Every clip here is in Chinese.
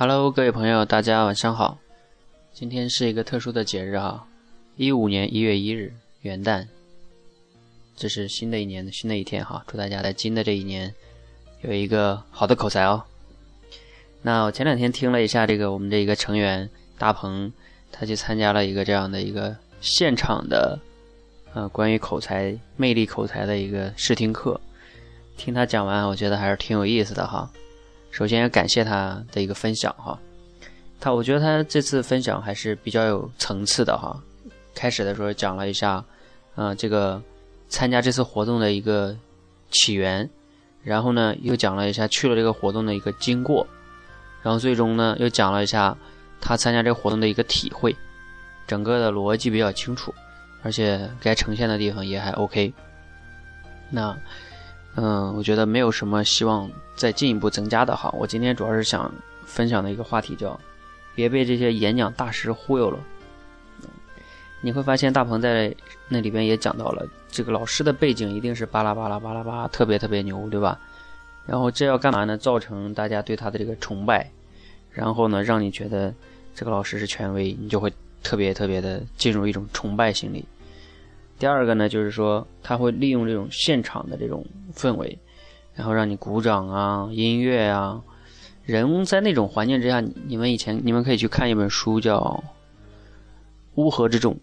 Hello，各位朋友，大家晚上好。今天是一个特殊的节日哈，一五年一月一日元旦，这是新的一年的新的一天哈。祝大家在新的这一年有一个好的口才哦。那我前两天听了一下这个我们这一个成员大鹏，他去参加了一个这样的一个现场的呃关于口才魅力口才的一个试听课，听他讲完，我觉得还是挺有意思的哈。首先要感谢他的一个分享哈，他我觉得他这次分享还是比较有层次的哈。开始的时候讲了一下，嗯，这个参加这次活动的一个起源，然后呢又讲了一下去了这个活动的一个经过，然后最终呢又讲了一下他参加这个活动的一个体会，整个的逻辑比较清楚，而且该呈现的地方也还 OK。那。嗯，我觉得没有什么希望再进一步增加的哈。我今天主要是想分享的一个话题叫“别被这些演讲大师忽悠了”。你会发现大鹏在那里边也讲到了，这个老师的背景一定是巴拉巴拉巴拉巴拉特别特别牛，对吧？然后这要干嘛呢？造成大家对他的这个崇拜，然后呢，让你觉得这个老师是权威，你就会特别特别的进入一种崇拜心理。第二个呢，就是说他会利用这种现场的这种氛围，然后让你鼓掌啊，音乐啊，人在那种环境之下，你们以前你们可以去看一本书叫《乌合之众》，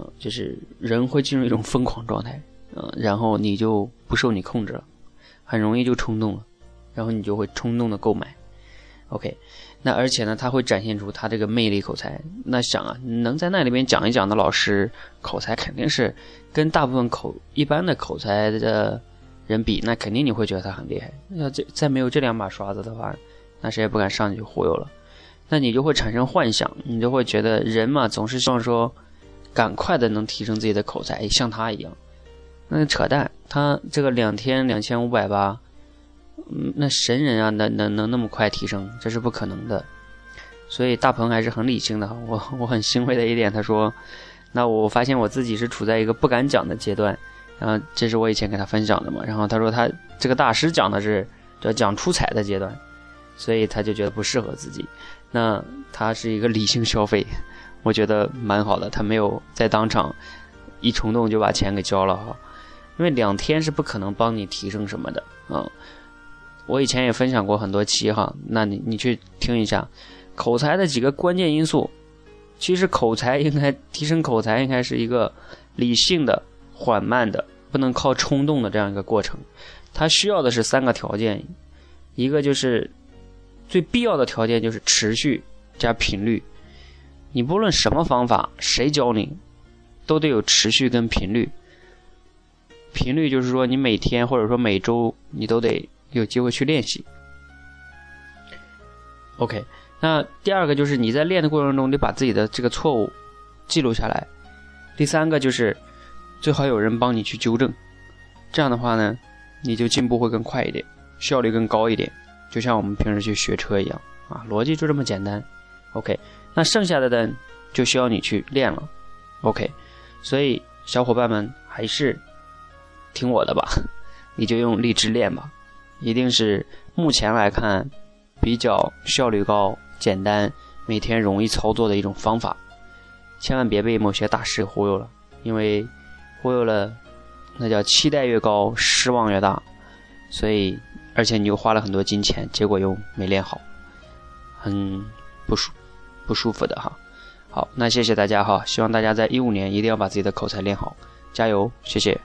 啊，就是人会进入一种疯狂状态，嗯，然后你就不受你控制了，很容易就冲动了，然后你就会冲动的购买。OK，那而且呢，他会展现出他这个魅力口才。那想啊，能在那里边讲一讲的老师，口才肯定是跟大部分口一般的口才的人比，那肯定你会觉得他很厉害。要这再没有这两把刷子的话，那谁也不敢上去忽悠了。那你就会产生幻想，你就会觉得人嘛，总是希望说赶快的能提升自己的口才，像他一样。那扯淡，他这个两天两千五百八。那神人啊，能能能那么快提升，这是不可能的。所以大鹏还是很理性的。我我很欣慰的一点，他说，那我发现我自己是处在一个不敢讲的阶段。然后这是我以前给他分享的嘛。然后他说他这个大师讲的是叫讲出彩的阶段，所以他就觉得不适合自己。那他是一个理性消费，我觉得蛮好的。他没有在当场一冲动就把钱给交了哈，因为两天是不可能帮你提升什么的啊。我以前也分享过很多期哈，那你你去听一下，口才的几个关键因素。其实口才应该提升，口才应该是一个理性的、缓慢的，不能靠冲动的这样一个过程。它需要的是三个条件，一个就是最必要的条件就是持续加频率。你不论什么方法，谁教你，都得有持续跟频率。频率就是说你每天或者说每周你都得。有机会去练习。OK，那第二个就是你在练的过程中，你把自己的这个错误记录下来。第三个就是最好有人帮你去纠正，这样的话呢，你就进步会更快一点，效率更高一点。就像我们平时去学车一样啊，逻辑就这么简单。OK，那剩下的呢，就需要你去练了。OK，所以小伙伴们还是听我的吧，你就用荔枝练吧。一定是目前来看比较效率高、简单、每天容易操作的一种方法。千万别被某些大师忽悠了，因为忽悠了，那叫期待越高，失望越大。所以，而且你又花了很多金钱，结果又没练好，很不舒不舒服的哈。好，那谢谢大家哈，希望大家在一五年一定要把自己的口才练好，加油，谢谢。